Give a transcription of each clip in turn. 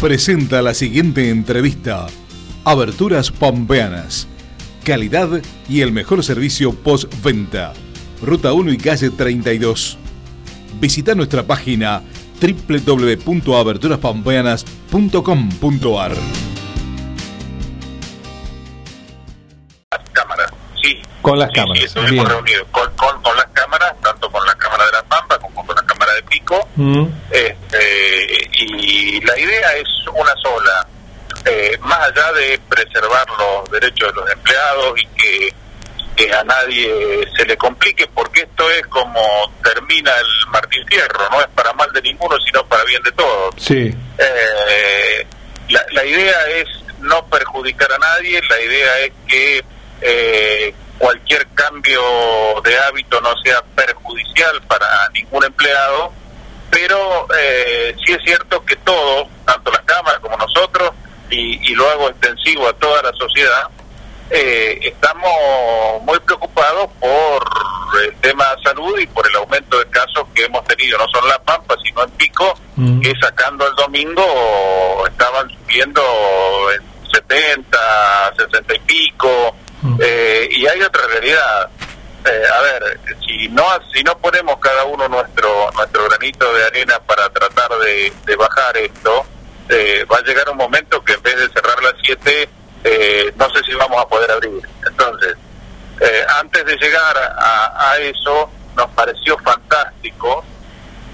presenta la siguiente entrevista. Aberturas Pampeanas. Calidad y el mejor servicio postventa. Ruta 1 y calle 32. Visita nuestra página www.aberturaspampeanas.com.ar. cámaras, sí. Con las Sí, cámaras. sí, estuvimos Bien. reunidos con, con, con las cámaras, tanto con la cámara de La Pampa como con la cámara de Pico. Mm, Este, y la idea es una sola, eh, más allá de preservar los derechos de los empleados y que, que a nadie se le complique, porque esto es como termina el Martín Fierro, no es para mal de ninguno, sino para bien de todos. sí, Eh, la, la idea es no perjudicar a nadie, la idea es que eh, cualquier cambio de hábito no sea perjudicial para ningún empleado, pero eh, sí es cierto que todos, tanto las cámaras como nosotros, y, y lo hago extensivo a toda la sociedad, eh, estamos muy preocupados por el tema de salud y por el aumento de casos que hemos tenido, no solo en La Pampa, sino en Pico, Mm. que sacando el domingo estaban subiendo en 70, 60 y pico, Mm. eh, y hay otra realidad. Eh, a ver, si no si no ponemos cada uno nuestro nuestro granito de arena para tratar de, bajar esto, eh, va a llegar un momento que en vez de cerrar las 7, eh, no sé si vamos a poder abrir. Entonces, eh, antes de llegar a, eso, nos pareció fantástico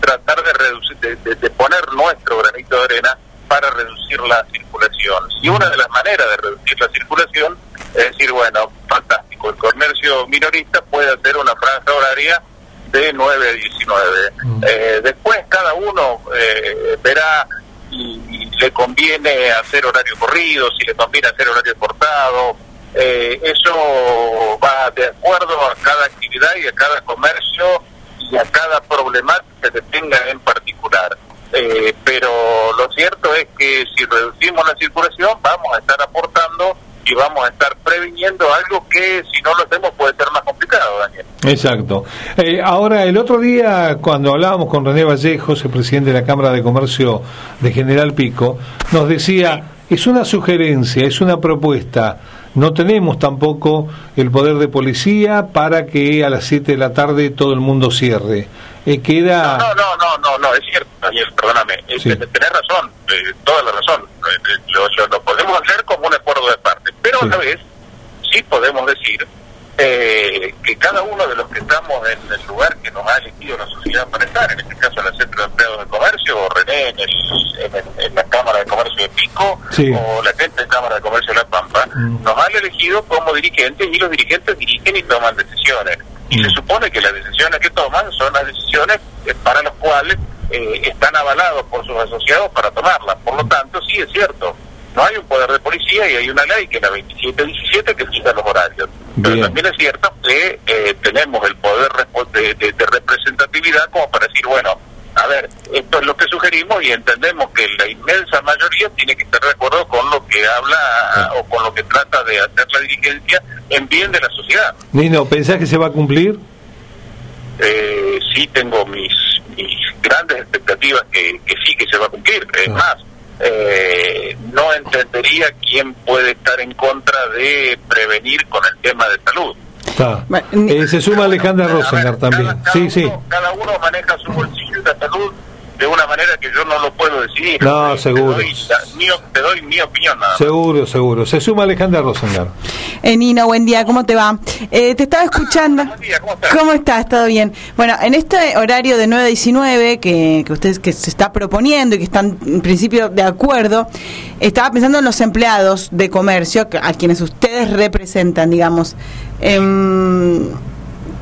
tratar de reducir, de- de poner nuestro granito de arena para reducir la circulación. Y una de las maneras de reducir la circulación es decir, bueno, fantástico, el comercio minorista puede hacer una franja horaria de 9 a 19. Mm. Eh, después cada uno eh, verá y, y le conviene hacer horario corrido, si le conviene hacer horario cortado. Eh, eso va de acuerdo a cada actividad y a cada comercio y a cada problemática que tenga en particular. Eh, pero lo cierto es que si reducimos la circulación vamos a estar aportando y vamos a estar previniendo algo que si no lo hacemos puede ser más complicado, Daniel. exacto. Eh, ahora, el otro día, cuando hablábamos con René Vallejos, el presidente de la Cámara de Comercio de General Pico, nos decía, es una sugerencia, es una propuesta. No tenemos tampoco el poder de policía para que a las 7 de la tarde todo el mundo cierre. Eh, queda... No, no, no, no, no, es cierto, Daniel, perdóname, eh, Sí. ten- tenés razón, eh, toda la razón, Eh, eh, lo, lo- lo podemos hacer como un acuerdo de parte, pero Sí. a la vez sí podemos decir eh, que cada uno de los que estamos en el lugar que nos ha elegido la sociedad para estar, en este caso la Centro de Empleados de Comercio, o René en, el- en el- en la Cámara de Comercio de Pico, Sí. o la gente de Cámara de Comercio de La Pampa, Mm. nos han elegido como dirigentes y los dirigentes dirigen y toman decisiones. Y Mm. se supone que las decisiones que toman son las decisiones eh, para las cuales eh, están avalados por sus asociados para tomarlas. Por lo tanto, sí es cierto, no hay un poder de policía y hay una ley que es la 2717 que fija los horarios. Pero Bien. también es cierto que eh, tenemos el poder de, de- de representatividad como para decir, bueno, a ver, esto es lo que sugerimos y entendemos que la inmensa mayoría tiene que estar de acuerdo con lo que habla o con lo que trata de hacer la dirigencia en bien de la sociedad. Nino, ¿pensás que se va a cumplir? Eh, sí tengo mis, mis grandes expectativas que, que sí que se va a cumplir. Es Ah. más, eh, no entendería quién puede estar en contra de prevenir con el tema de salud. Está. Eh, se suma Alejandra ver, Rosengar cada- también. cada Sí, uno- sí. Cada uno maneja su bolsillo y la salud de una manera que yo no lo puedo decidir. No, seguro. doy la- mi, te doy mi opinión nada más. Seguro, seguro. Se suma Alejandra Rosengar. Eh, Nino, buen día, ¿cómo te va? Eh, te estaba escuchando. Buen día, ¿cómo estás? ¿Cómo estás? ¿Todo bien? Bueno, en este horario de 9 a 19 que, que ustedes que se está proponiendo y que están en principio de acuerdo, estaba pensando en los empleados de comercio a quienes ustedes representan, digamos. Em,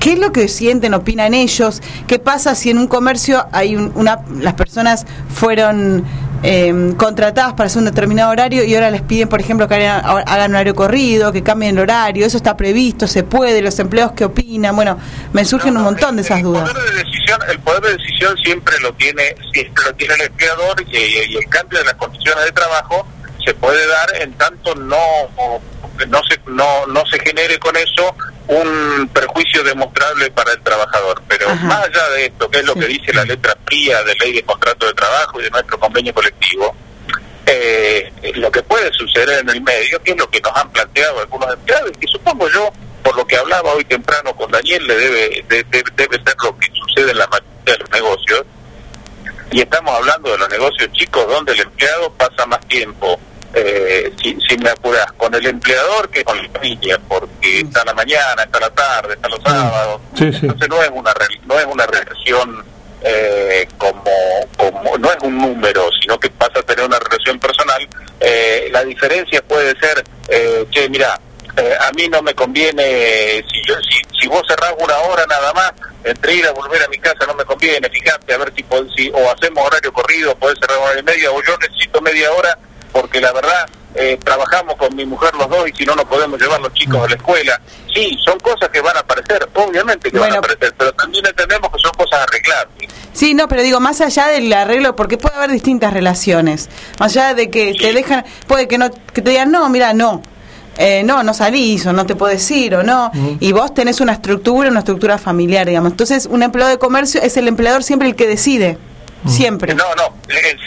¿Qué es lo que sienten, opinan ellos? ¿Qué pasa si en un comercio hay un- una, las personas fueron em, contratadas para hacer un determinado horario y ahora les piden, por ejemplo, que hagan, hagan un horario corrido, que cambien el horario? ¿Eso está previsto? ¿Se puede? ¿Los empleados qué opinan? Bueno, me surgen No, un montón de esas el dudas. Poder de decisión, el poder de decisión siempre lo tiene, siempre lo tiene el empleador y, y el cambio de las condiciones de trabajo se puede dar en tanto no no se no, no se genere con eso un perjuicio demostrable para el trabajador. Pero Ajá. más allá de esto, que es lo Sí. que dice la letra fría de ley de contrato de trabajo y de nuestro convenio colectivo, eh, lo que puede suceder en el medio, que es lo que nos han planteado algunos empleados, y supongo yo, por lo que hablaba hoy temprano con Daniel, le debe, debe ser lo que sucede en la mayoría de los negocios, y estamos hablando de los negocios chicos donde el empleado pasa más tiempo, eh, si, si, me apuras, con el empleador que con la familia, porque está la mañana, está la tarde, está los sábados, entonces no es una no es una relación eh, como, como no es un número, sino que pasa a tener una relación personal. Eh, la diferencia puede ser, eh, che, mira, eh, a mí no me conviene, si, yo, si, si vos cerrás una hora nada más, entre ir a volver a mi casa no me conviene, fíjate, a ver si, si o hacemos horario corrido, podés cerrar una hora y media, o yo necesito media hora, porque la verdad eh, trabajamos con mi mujer los dos y si no, no podemos llevar los chicos a la escuela. Sí, son cosas que van a aparecer, obviamente que van a aparecer, pero también entendemos que son cosas arreglables. Sí, no, pero digo, más allá del arreglo, porque puede haber distintas relaciones, más allá de que te dejan, puede que no que te digan, no, mira, no, eh, no, no salís o no te puedes ir o no, y vos tenés una estructura, una estructura familiar, digamos. Entonces, un empleado de comercio es el empleador siempre el que decide. Siempre. No, no,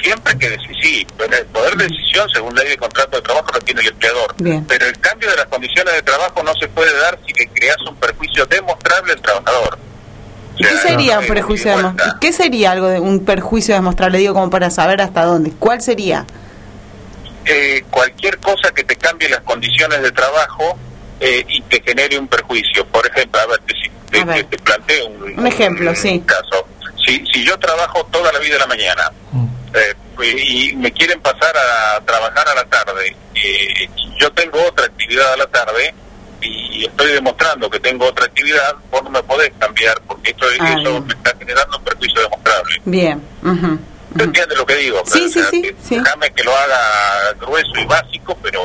siempre que sí, el poder de decisión según ley de contrato de trabajo lo tiene el empleador. Pero el cambio de las condiciones de trabajo no se puede dar si que creas un perjuicio demostrable al trabajador. ¿Y qué sería un perjuicio demostrable? ¿Qué sería algo de un perjuicio demostrable? Digo, como para saber hasta dónde. ¿Cuál sería? Eh, cualquier cosa que te cambie las condiciones de trabajo eh, y te genere un perjuicio. Por ejemplo, a ver, te, te, planteo un, ejemplo, sí. caso. Si, si yo trabajo toda la vida de la mañana mm. eh, y me quieren pasar a trabajar a la tarde, y yo tengo otra actividad a la tarde y estoy demostrando que tengo otra actividad, vos no me podés cambiar porque esto, ah, eso me está generando un perjuicio demostrable. Bien. ¿Te entiendes lo que digo? Sí, sí, sí, Déjame que lo haga grueso y básico, pero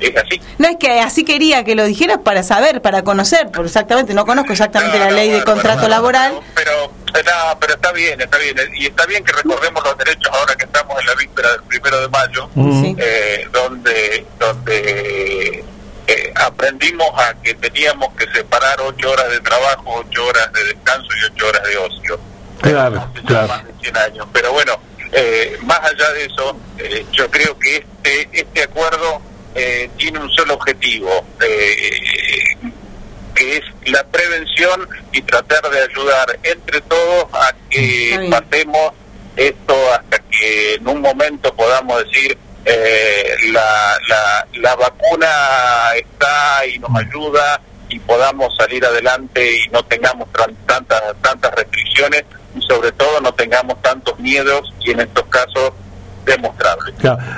es así. No es que así quería que lo dijeras para saber, para conocer, porque exactamente, no conozco exactamente la ley de contrato laboral. Pero, pero, está bien, está bien. Y está bien que recordemos los derechos ahora que estamos en la víspera del primero de mayo, eh, donde, donde eh, aprendimos a que teníamos que separar ocho horas de trabajo, ocho horas de descanso y ocho horas de ocio Claro, claro. Pero bueno, eh, más allá de eso, eh, yo creo que este, este acuerdo eh, tiene un solo objetivo, es la prevención y tratar de ayudar entre todos a que pasemos esto hasta que en un momento podamos decir la, la, la vacuna está y nos ayuda y podamos salir adelante y no tengamos tantas tantas restricciones y sobre todo no tengamos tantos miedos y en estos casos demostrables.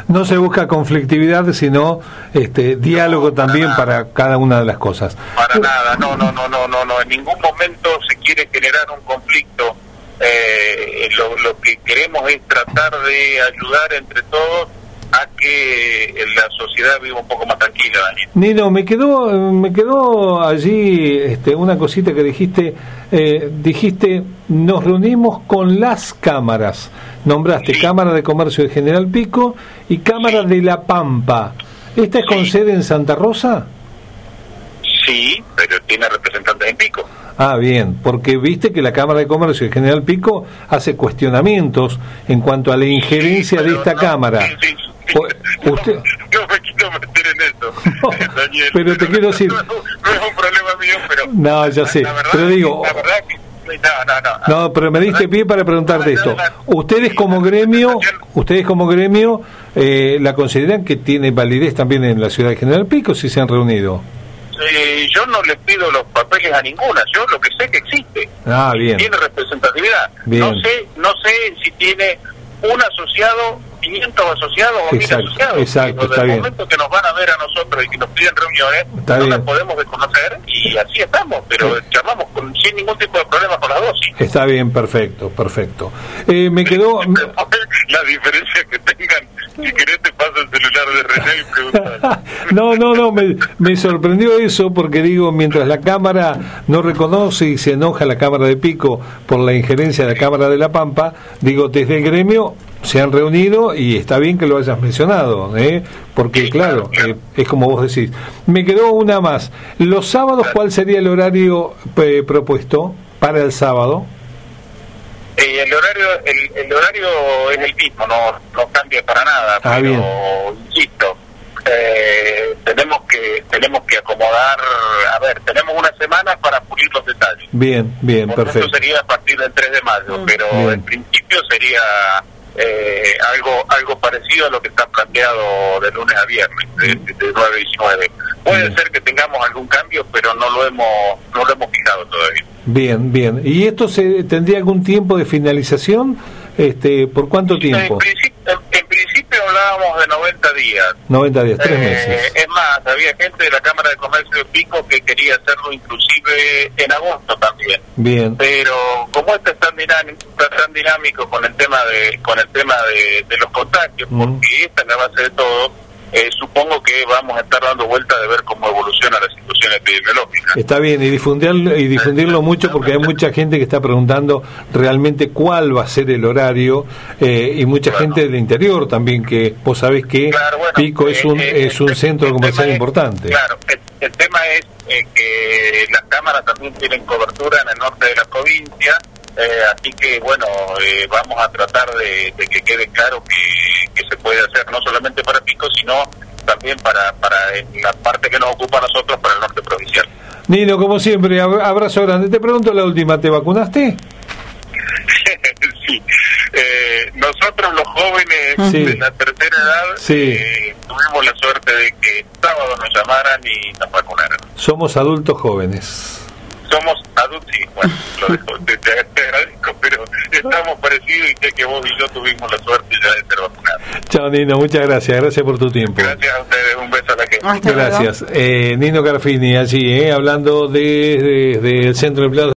no se busca conflictividad, sino este diálogo también para cada una de las cosas. Para nada, no, no, no, no, no, no, en ningún momento se quiere generar un conflicto. Eh, lo, lo que queremos es tratar de ayudar entre todos a que la sociedad viva un poco más tranquila, Daniel. Nino, me quedó, me quedó allí este, una cosita que dijiste, eh, dijiste, nos reunimos con las cámaras, nombraste Cámara de Comercio de General Pico y Cámara de La Pampa. ¿Esta es con sede en Santa Rosa? Sí, pero tiene representantes en Pico. Ah, bien, porque viste que la Cámara de Comercio de General Pico hace cuestionamientos en cuanto a la injerencia de esta Cámara. Usted... Yo me quiero meter en eso, Daniel. Pero te quiero decir... No, es un problema mío, pero... No, ya sé. pero digo... La verdad que... No, no, no. No, pero me diste pie para preguntarte esto. Ustedes como gremio, ustedes como gremio, eh, ¿la consideran que tiene validez también en la ciudad de General Pico si se han reunido? Eh, yo no le pido los papeles a ninguna, yo lo que sé que existe. Ah, bien. Tiene representatividad. No sé, no sé si tiene un asociado 500 asociados o 1000 asociados. Exacto, está el momento que nos van a ver a nosotros y que nos piden reuniones, no las podemos desconocer y así estamos, pero llamamos sin ningún tipo de problema con la dosis. Está bien, perfecto, perfecto. Eh, me quedó... la diferencia que tengan, si querés te paso el celular de René y No, no, no, me, me sorprendió eso porque digo, mientras la Cámara no reconoce y se enoja la Cámara de Pico por la injerencia de la Cámara de La Pampa, digo, desde el gremio se han reunido y está bien que lo hayas mencionado, ¿eh? porque claro, eh, es como vos decís. Me quedó una más. ¿Los sábados cuál sería el horario eh, propuesto para el sábado? el horario el, horario es el mismo, no, no cambia cambia para nada, Ah, pero bien. insisto, eh, tenemos que tenemos que acomodar, a ver, tenemos una semana para pulir los detalles. Bien, bien, Por perfecto. Eso sería a partir del 3 de mayo, Mm. pero Bien. en principio sería eh, algo algo parecido a lo que está planteado de lunes a viernes, de, de 9 a 19. Puede Bien. ser que tengamos algún cambio, pero no lo hemos no lo hemos fijado todavía. Bien, bien. ¿Y esto se tendría algún tiempo de finalización? Este, ¿Por cuánto En tiempo? principio, en principio hablábamos de 90 días. 90 días, tres Eh, meses. Es más, había gente de la Cámara de Comercio de Pico que quería hacerlo inclusive en agosto también. Bien, Pero como esto es tan dinámico, está tan dinámico con el tema de con el tema de, de los contagios, Mm. porque esta es la base de todo, eh, supongo que vamos a estar dando vuelta de ver cómo evoluciona la situación epidemiológica. está bien. Y difundirlo, y difundirlo mucho porque hay mucha gente que está preguntando realmente cuál va a ser el horario eh, y mucha Bueno. gente del interior también que vos sabés que Claro, bueno, Pico es eh, un, eh, es un centro comercial es- importante. Claro, el, el tema es eh, que las cámaras también tienen cobertura en el norte de la provincia, eh, así que bueno, eh, vamos a tratar de, de que quede claro que, que se puede hacer no solamente para Pico, sino también para, para la parte que nos ocupa a nosotros, para el norte provincial. Nino, como siempre, ab- abrazo grande. Te pregunto la última, ¿te vacunaste? sí, eh, nosotros los jóvenes Sí. de la tercera edad Sí. eh, tuvimos la suerte de que sábado nos llamaran y nos vacunaran. Somos adultos jóvenes. Somos adultos, bueno, lo dejo, te, agradezco, pero estamos parecidos y sé que vos y yo tuvimos la suerte ya de ser vacunados. Chao, Nino, muchas gracias. Gracias por tu tiempo. Gracias a ustedes, un beso a la gente. Hasta. Gracias. Eh, Nino Carfini, allí, eh, hablando de, de- del Centro de Empleados.